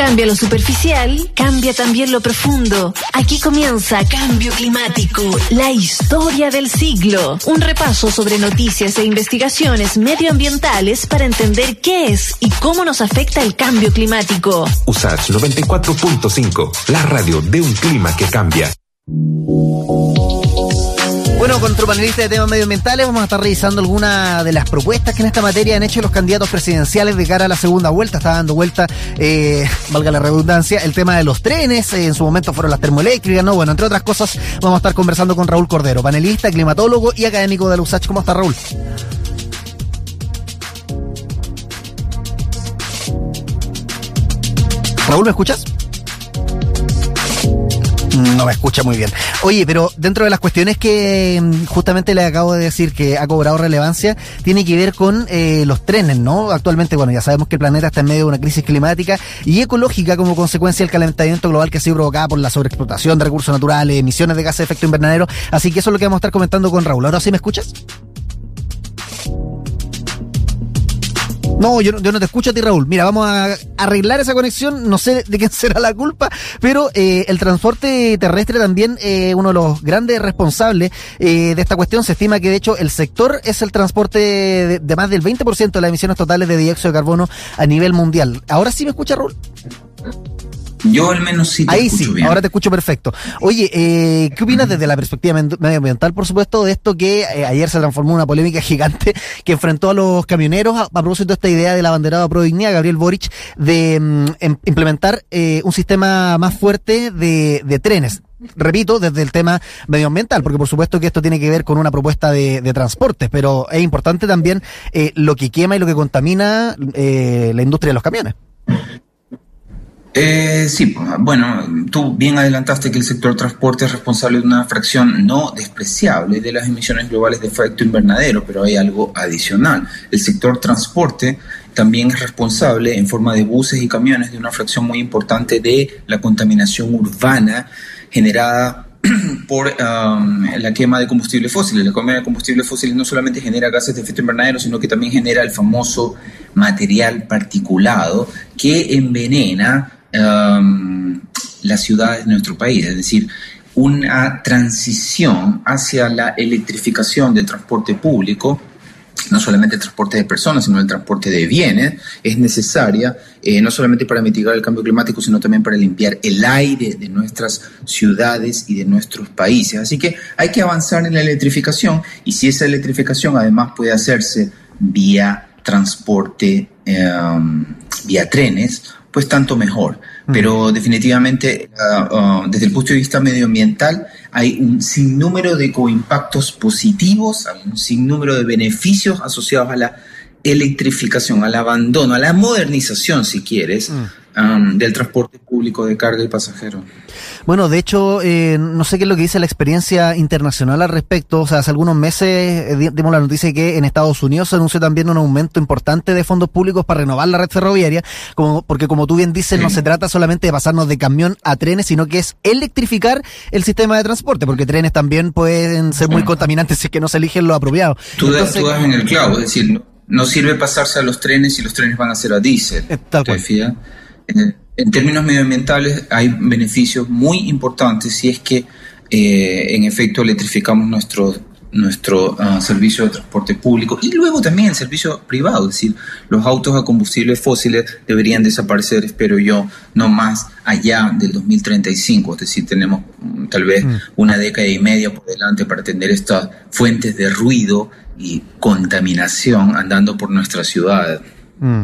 Cambia lo superficial, cambia también lo profundo. Aquí comienza Cambio Climático, la historia del siglo. Un repaso sobre noticias e investigaciones medioambientales para entender qué es y cómo nos afecta el cambio climático. USACH 94.5, la radio de un clima que cambia. Bueno, con nuestro panelista de temas medioambientales vamos a estar revisando algunas de las propuestas que en esta materia han hecho los candidatos presidenciales de cara a la segunda vuelta. Está dando vuelta, eh, valga la redundancia, el tema de los trenes. Eh, en su momento fueron las termoeléctricas, ¿no? Bueno, entre otras cosas, vamos a estar conversando con Raúl Cordero, panelista, climatólogo y académico de la USACH. ¿Cómo está Raúl? Raúl, ¿me escuchas? No me escucha muy bien. Oye, pero dentro de las cuestiones que mm, justamente le acabo de decir que ha cobrado relevancia, tiene que ver con eh, los trenes, ¿no? Actualmente, bueno, ya sabemos que el planeta está en medio de una crisis climática y ecológica como consecuencia del calentamiento global que ha sido provocada por la sobreexplotación de recursos naturales, emisiones de gases de efecto invernadero. Así que eso es lo que vamos a estar comentando con Raúl. ¿Ahora sí me escuchas? No, yo, no te escucho a ti, Raúl. Mira, vamos a arreglar esa conexión. No sé de quién será la culpa, pero eh, el transporte terrestre también eh, uno de los grandes responsables eh, de esta cuestión. Se estima que, de hecho, el sector es el transporte de, de más del 20% de las emisiones totales de dióxido de carbono a nivel mundial. ¿Ahora sí me escucha, Raúl? Yo al menos sí te Ahí escucho sí, bien. ahora te escucho perfecto. Oye, eh, ¿qué opinas desde la perspectiva medioambiental, por supuesto, de esto que eh, ayer se transformó en una polémica gigante que enfrentó a los camioneros a, a propósito de esta idea del abanderado pro dignidad, Gabriel Boric, de mm, em- implementar eh, un sistema más fuerte de, de trenes? Repito, desde el tema medioambiental, porque por supuesto que esto tiene que ver con una propuesta de, de transportes, pero es importante también eh, lo que quema y lo que contamina eh, la industria de los camiones. Eh, sí, bueno, tú bien adelantaste que el sector transporte es responsable de una fracción no despreciable de las emisiones globales de efecto invernadero, pero hay algo adicional. El sector transporte también es responsable en forma de buses y camiones de una fracción muy importante de la contaminación urbana generada por la quema de combustibles fósiles. La quema de combustibles fósiles no solamente genera gases de efecto invernadero, sino que también genera el famoso material particulado que envenena um, las ciudades de nuestro país. Es decir, una transición hacia la electrificación del transporte público no solamente el transporte de personas, sino el transporte de bienes, es necesaria eh, no solamente para mitigar el cambio climático, sino también para limpiar el aire de nuestras ciudades y de nuestros países. Así que hay que avanzar en la electrificación y si esa electrificación además puede hacerse vía transporte, eh, vía trenes, pues tanto mejor. Pero definitivamente, uh, uh, desde el punto de vista medioambiental, hay un sinnúmero de coimpactos positivos, hay un sinnúmero de beneficios asociados a la electrificación, al abandono, a la modernización, si quieres, mm. um, del transporte público de carga y pasajeros. Bueno, de hecho, eh, no sé qué es lo que dice la experiencia internacional al respecto. O sea, hace algunos meses eh, dimos la noticia que en Estados Unidos se anunció también un aumento importante de fondos públicos para renovar la red ferroviaria, como, porque como tú bien dices, sí. no se trata solamente de pasarnos de camión a trenes, sino que es electrificar el sistema de transporte, porque trenes también pueden ser muy contaminantes si es que no se eligen lo apropiado. Tú, Entonces, das, tú das en el clavo, es decir, no, no, sirve pasarse a los trenes si los trenes van a ser a diésel. Tal cual. En, en términos medioambientales hay beneficios muy importantes si es que eh, en efecto electrificamos nuestro, nuestro uh, servicio de transporte público y luego también el servicio privado, es decir, los autos a combustibles fósiles deberían desaparecer, espero yo, no más allá del 2035, es decir, tenemos um, tal vez mm. una década y media por delante para atender estas fuentes de ruido y contaminación andando por nuestra ciudad. Mm.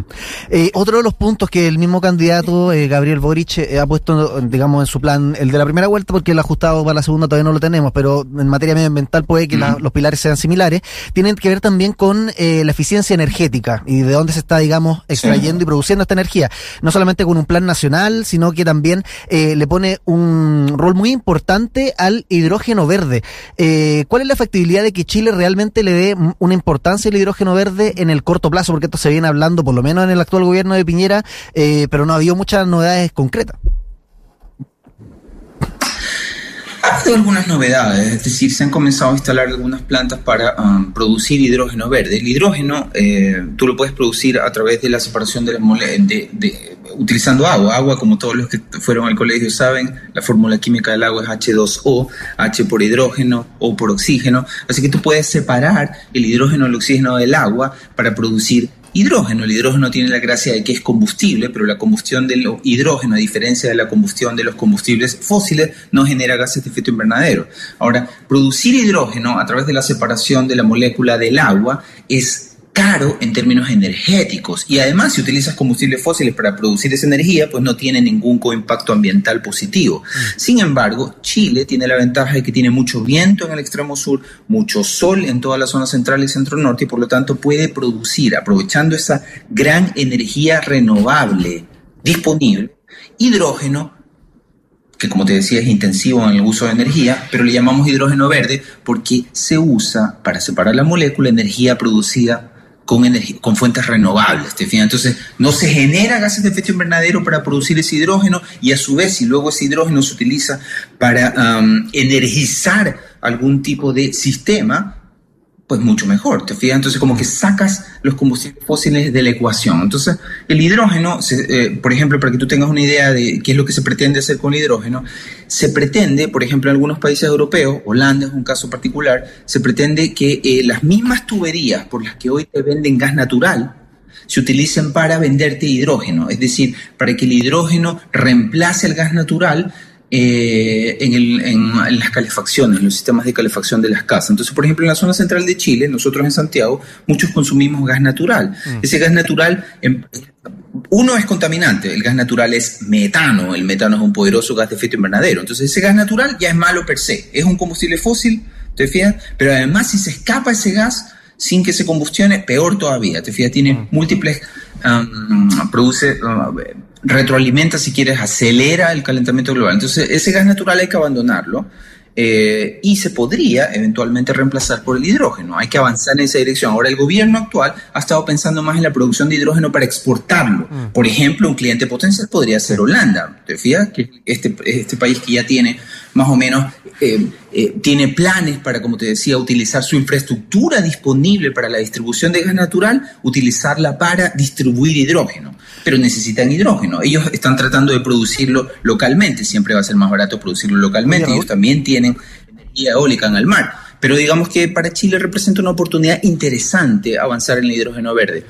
Eh, otro de los puntos que el mismo candidato, eh, Gabriel Boric, eh, ha puesto, digamos, en su plan, el de la primera vuelta, porque el ajustado para la segunda todavía no lo tenemos, pero en materia medioambiental puede que mm. la, los pilares sean similares, tienen que ver también con eh, la eficiencia energética y de dónde se está, digamos, extrayendo sí. y produciendo esta energía. No solamente con un plan nacional, sino que también eh, le pone un rol muy importante al hidrógeno verde. Eh, ¿Cuál es la factibilidad de que Chile realmente le dé una importancia al hidrógeno verde en el corto plazo? Porque esto se viene hablando por lo menos en el actual gobierno de Piñera, eh, pero no ha habido muchas novedades concretas. Ha habido algunas novedades, es decir, se han comenzado a instalar algunas plantas para um, producir hidrógeno verde. El hidrógeno eh, tú lo puedes producir a través de la separación de las moléculas, de, utilizando agua. Agua, como todos los que fueron al colegio saben, la fórmula química del agua es H2O, H por hidrógeno, O por oxígeno. Así que tú puedes separar el hidrógeno, el oxígeno del agua para producir hidrógeno. El hidrógeno tiene la gracia de que es combustible, pero la combustión del hidrógeno, a diferencia de la combustión de los combustibles fósiles, no genera gases de efecto invernadero. Ahora, producir hidrógeno a través de la separación de la molécula del agua es caro en términos energéticos y además si utilizas combustibles fósiles para producir esa energía, pues no tiene ningún coimpacto ambiental positivo. Mm. Sin embargo, Chile tiene la ventaja de que tiene mucho viento en el extremo sur, mucho sol en toda la zona central y centro norte y por lo tanto puede producir, aprovechando esa gran energía renovable disponible, hidrógeno que como te decía es intensivo en el uso de energía, pero le llamamos hidrógeno verde porque se usa para separar la molécula energía producida con, con fuentes renovables. ¿te Entonces, no se genera gases de efecto invernadero para producir ese hidrógeno y a su vez, si luego ese hidrógeno se utiliza para energizar algún tipo de sistema, pues mucho mejor, ¿te fijas? Entonces como que sacas los combustibles fósiles de la ecuación. Entonces el hidrógeno, eh, por ejemplo, para que tú tengas una idea de qué es lo que se pretende hacer con hidrógeno, se pretende, por ejemplo, en algunos países europeos, Holanda es un caso particular, se pretende que eh, las mismas tuberías por las que hoy te venden gas natural, se utilicen para venderte hidrógeno, es decir, para que el hidrógeno reemplace el gas natural eh, en, las calefacciones, en los sistemas de calefacción de las casas. Entonces, por ejemplo, en la zona central de Chile, nosotros en Santiago, muchos consumimos gas natural. Mm. Ese gas natural, em, uno es contaminante, el gas natural es metano, el metano es un poderoso gas de efecto invernadero. Entonces, ese gas natural ya es malo per se, es un combustible fósil, ¿te fijas? Pero además, si se escapa ese gas sin que se combustione, peor todavía, ¿te fijas? Tiene mm. múltiples, produce retroalimenta, si quieres, acelera el calentamiento global. Entonces, ese gas natural hay que abandonarlo eh, y se podría eventualmente reemplazar por el hidrógeno. Hay que avanzar en esa dirección. Ahora, el gobierno actual ha estado pensando más en la producción de hidrógeno para exportarlo. Mm. Por ejemplo, un cliente potencial podría ser Holanda. ¿Te fijas? Que este, este país que ya tiene más o menos eh, eh, tiene planes para, como te decía, utilizar su infraestructura disponible para la distribución de gas natural, utilizarla para distribuir hidrógeno. Pero necesitan hidrógeno. Ellos están tratando de producirlo localmente. Siempre va a ser más barato producirlo localmente. Ellos también tienen energía eólica en el mar. Pero digamos que para Chile representa una oportunidad interesante avanzar en el hidrógeno verde.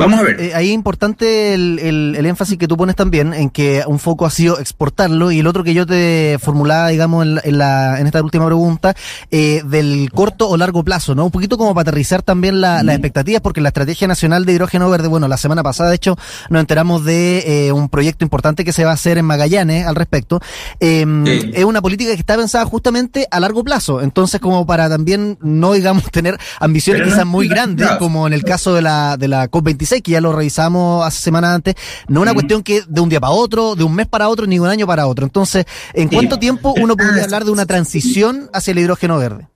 Vamos a ver. Eh, ahí es importante el, el, énfasis que tú pones también en que un foco ha sido exportarlo y el otro que yo te formulaba, digamos, en, la, en esta última pregunta, eh, del corto o largo plazo, ¿no? Un poquito como para aterrizar también la, las expectativas, porque la Estrategia Nacional de Hidrógeno Verde, bueno, la semana pasada, de hecho, nos enteramos de eh, un proyecto importante que se va a hacer en Magallanes al respecto. Em, es una política que está pensada justamente a largo plazo, entonces como para también no, digamos, tener ambiciones quizás muy grandes, como en el caso de la, de la COP25 que ya lo revisamos hace semanas antes, no es una cuestión que de un día para otro, de un mes para otro, ni de un año para otro. Entonces, ¿en cuánto tiempo uno podría hablar de una transición hacia el hidrógeno verde?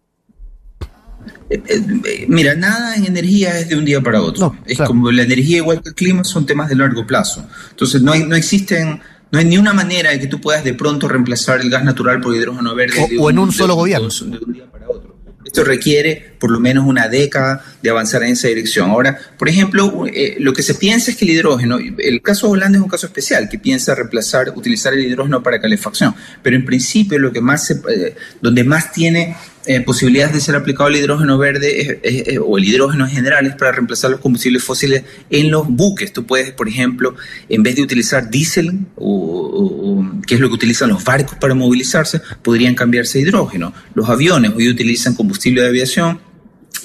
Eh, eh, mira, nada en energía es de un día para otro. es como la energía igual que el clima son temas de largo plazo. Entonces no hay, no existen, no hay ni una manera de que tú puedas de pronto reemplazar el gas natural por hidrógeno verde. O, en un, solo gobierno. De un día para otro. Esto requiere por lo menos una década de avanzar en esa dirección. Ahora, por ejemplo, eh, lo que se piensa es que el hidrógeno, el caso de Holanda es un caso especial, que piensa reemplazar, utilizar el hidrógeno para calefacción, pero en principio lo que más se, eh, donde más tiene eh, posibilidades de ser aplicado el hidrógeno verde o el hidrógeno en general es para reemplazar los combustibles fósiles en los buques. Tú puedes, por ejemplo, en vez de utilizar diésel, o, que es lo que utilizan los barcos para movilizarse, podrían cambiarse a hidrógeno. Los aviones hoy utilizan combustible de aviación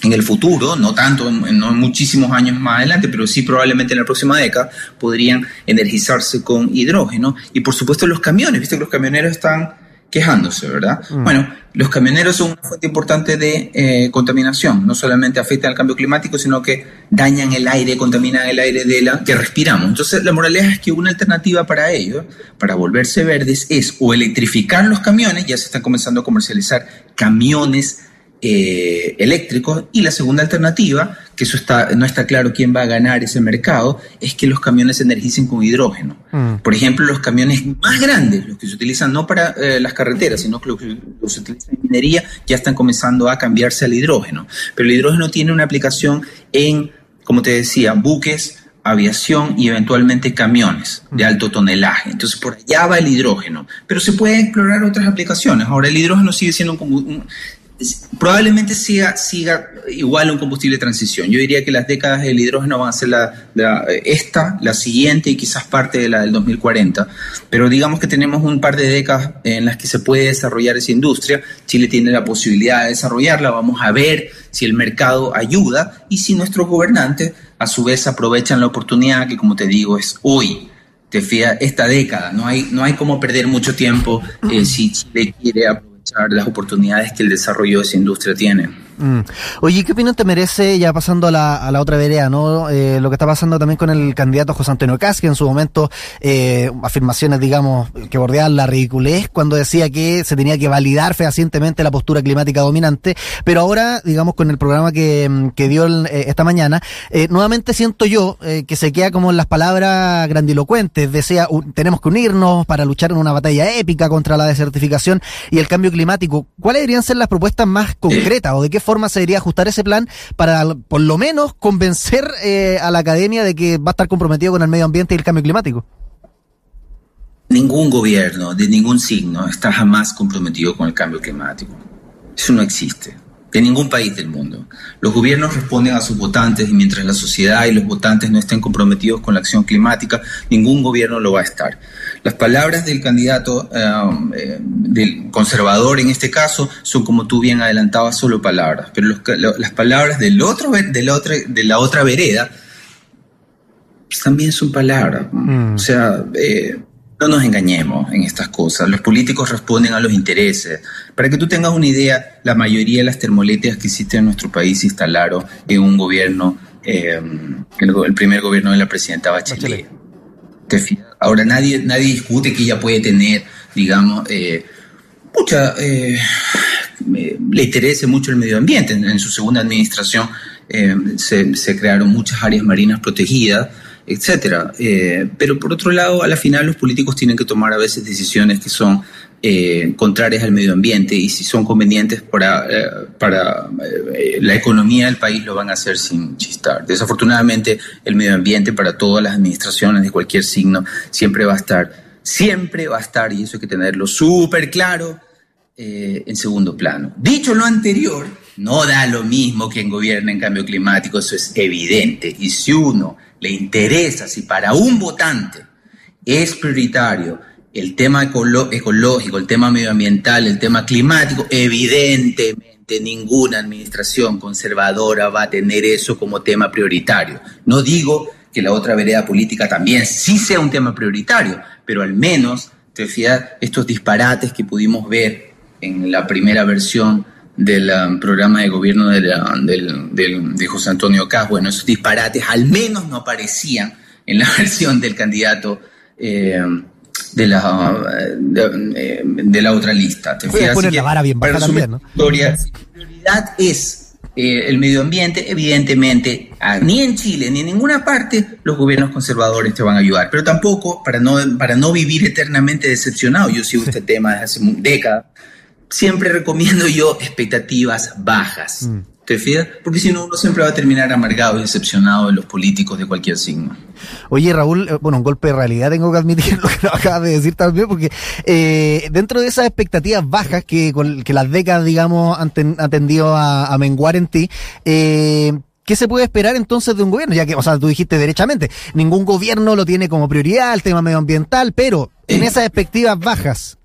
en el futuro, no tanto, en, no muchísimos años más adelante, pero sí probablemente en la próxima década, podrían energizarse con hidrógeno. Y por supuesto los camiones, viste que los camioneros están quejándose, ¿verdad? Mm. Bueno, los camioneros son una fuente importante de eh, contaminación, no solamente afectan al cambio climático, sino que dañan el aire, contaminan el aire de la que respiramos. Entonces, la moraleja es que una alternativa para ello, para volverse verdes, es o electrificar los camiones, ya se están comenzando a comercializar camiones eh, eléctricos y la segunda alternativa, que eso está, no está claro quién va a ganar ese mercado, es que los camiones se energicen con hidrógeno. Mm. Por ejemplo, los camiones más grandes, los que se utilizan no para eh, las carreteras, sino que los que se utilizan en minería, ya están comenzando a cambiarse al hidrógeno. Pero el hidrógeno tiene una aplicación en, como te decía, buques, aviación y eventualmente camiones de alto tonelaje. Entonces por allá va el hidrógeno, pero se pueden explorar otras aplicaciones. Ahora el hidrógeno sigue siendo un, probablemente siga, siga igual un combustible de transición. Yo diría que las décadas del hidrógeno van a ser la, esta, la siguiente y quizás parte de la del 2040. Pero digamos que tenemos un par de décadas en las que se puede desarrollar esa industria. Chile tiene la posibilidad de desarrollarla. Vamos a ver si el mercado ayuda y si nuestros gobernantes a su vez aprovechan la oportunidad que, como te digo, es hoy. Te fía esta década. No hay, no hay como perder mucho tiempo eh, si Chile quiere aprovechar las oportunidades que el desarrollo de esa industria tiene. Mm. Oye, ¿qué opinión te merece, ya pasando a la, otra vereda, ¿no? Eh, lo que está pasando también con el candidato José Antonio Cas, que en su momento, eh, afirmaciones, digamos, que bordeaban la ridiculez cuando decía que se tenía que validar fehacientemente la postura climática dominante, pero ahora, digamos, con el programa que, dio eh, esta mañana, eh, nuevamente siento yo eh, que se queda como en las palabras grandilocuentes, decía, tenemos que unirnos para luchar en una batalla épica contra la desertificación y el cambio climático. ¿Cuáles deberían ser las propuestas más concretas o de qué forma se debería ajustar ese plan para por lo menos convencer eh, a la academia de que va a estar comprometido con el medio ambiente y el cambio climático? Ningún gobierno de ningún signo está jamás comprometido con el cambio climático. Eso no existe de ningún país del mundo. Los gobiernos responden a sus votantes y mientras la sociedad y los votantes no estén comprometidos con la acción climática, ningún gobierno lo va a estar. Las palabras del candidato eh, eh, del conservador en este caso son como tú bien adelantabas solo palabras, pero las palabras del otro, de la otra vereda pues, también son palabras. Mm. O sea, eh, no nos engañemos en estas cosas. Los políticos responden a los intereses. Para que tú tengas una idea, la mayoría de las termoeléctricas que existen en nuestro país se instalaron en un gobierno, eh, el, primer gobierno de la presidenta Bachelet. Ahora nadie, nadie discute que ella puede tener, digamos, eh, mucha, eh, le interese mucho el medio ambiente. En, su segunda administración se, se crearon muchas áreas marinas protegidas etcétera. Eh, pero por otro lado, a la final los políticos tienen que tomar a veces decisiones que son eh, contrarias al medio ambiente y si son convenientes para, eh, para la economía del país lo van a hacer sin chistar. Desafortunadamente, el medio ambiente para todas las administraciones de cualquier signo siempre va a estar, siempre va a estar, y eso hay que tenerlo súper claro, en segundo plano. Dicho lo anterior, no da lo mismo que en gobierno en cambio climático, eso es evidente. Y si uno le interesa, si para un votante es prioritario el tema ecológico, el tema medioambiental, el tema climático, evidentemente ninguna administración conservadora va a tener eso como tema prioritario. No digo que la otra vereda política también sí sea un tema prioritario, pero al menos, te fías, estos disparates que pudimos ver en la primera versión del um, programa de gobierno de José Antonio Cas, bueno, esos disparates al menos no aparecían en la versión del candidato eh, de, la, de, la otra lista. ¿Te Voy a poner la vara bien baja también, ¿no? Historia, prioridad es eh, el medio ambiente, evidentemente, ni en Chile ni en ninguna parte los gobiernos conservadores te van a ayudar, pero tampoco para no, para no vivir eternamente decepcionado. Yo sigo este tema desde hace décadas siempre recomiendo yo expectativas bajas. Mm. ¿Te fijas? Porque si no, uno siempre va a terminar amargado y decepcionado de los políticos de cualquier signo. Oye, Raúl, eh, bueno, un golpe de realidad tengo que admitir lo que acabas de decir también, porque eh, dentro de esas expectativas bajas que, que las décadas, digamos, han, tendido a, menguar en ti, eh, ¿Qué se puede esperar entonces de un gobierno? Ya que, o sea, tú dijiste derechamente, ningún gobierno lo tiene como prioridad el tema medioambiental, pero en esas expectativas bajas,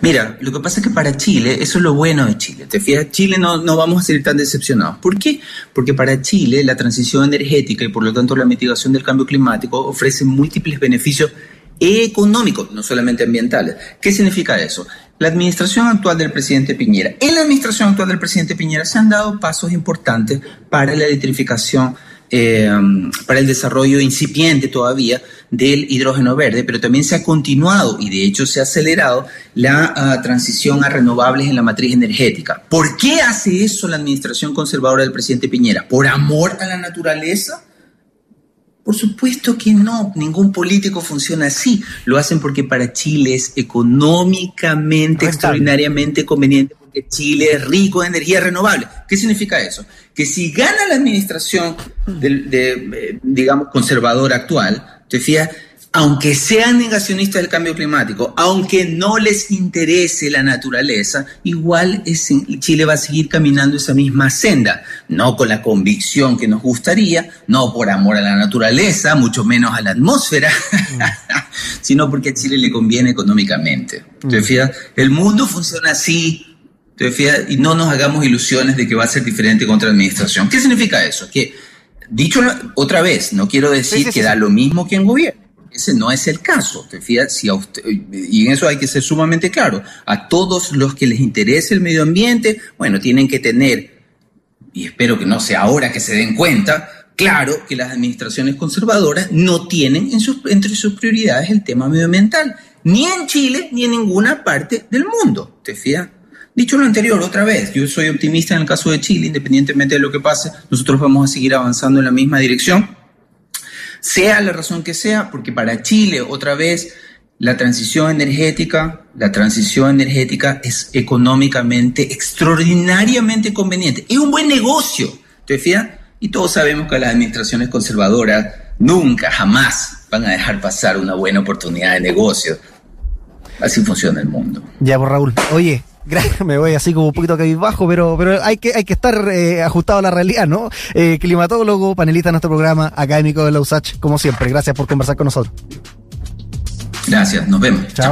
Mira, lo que pasa es que para Chile, eso es lo bueno de Chile. Te fijas, Chile no, no vamos a ser tan decepcionados. ¿Por qué? Porque para Chile la transición energética y por lo tanto la mitigación del cambio climático ofrece múltiples beneficios económicos, no solamente ambientales. ¿Qué significa eso? La administración actual del presidente Piñera. En la administración actual del presidente Piñera se han dado pasos importantes para la electrificación eh, para el desarrollo incipiente todavía del hidrógeno verde, pero también se ha continuado y de hecho se ha acelerado la uh, transición a renovables en la matriz energética. ¿Por qué hace eso la administración conservadora del presidente Piñera? ¿Por amor a la naturaleza? Por supuesto que no, ningún político funciona así. Lo hacen porque para Chile es económicamente, extraordinariamente conveniente, porque Chile es rico en energía renovable. ¿Qué significa eso? Que si gana la administración, de, de, digamos, conservadora actual, te fijas, aunque sean negacionistas del cambio climático, aunque no les interese la naturaleza, igual es, Chile va a seguir caminando esa misma senda, no con la convicción que nos gustaría, no por amor a la naturaleza, mucho menos a la atmósfera, mm. sino porque a Chile le conviene económicamente. ¿Te fijas? El mundo funciona así, ¿te fijas? Y no nos hagamos ilusiones de que va a ser diferente con otra administración. ¿Qué significa eso? Que, dicho otra vez, no quiero decir sí, sí, que da lo mismo que en gobierno ese no es el caso. ¿te fijas? Si a usted, y en eso hay que ser sumamente claro. A todos los que les interese el medio ambiente, bueno, tienen que tener, y espero que no sea ahora que se den cuenta, claro que las administraciones conservadoras no tienen entre sus prioridades el tema medioambiental, ni en Chile ni en ninguna parte del mundo. ¿Te fijas? Dicho lo anterior, otra vez, yo soy optimista en el caso de Chile, independientemente de lo que pase, nosotros vamos a seguir avanzando en la misma dirección sea la razón que sea, porque para Chile, otra vez, la transición energética, la transición energética es económicamente extraordinariamente conveniente. Es un buen negocio, ¿te fijas? Y todos sabemos que las administraciones conservadoras nunca, jamás van a dejar pasar una buena oportunidad de negocio. Así funciona el mundo. Ya, pues Raúl. Oye, me voy así como un poquito bajo, pero, pero hay que, hay que estar eh, ajustado a la realidad, ¿no? Eh, climatólogo, panelista en nuestro programa, académico de la USACH, como siempre. Gracias por conversar con nosotros. Gracias, nos vemos. Chao.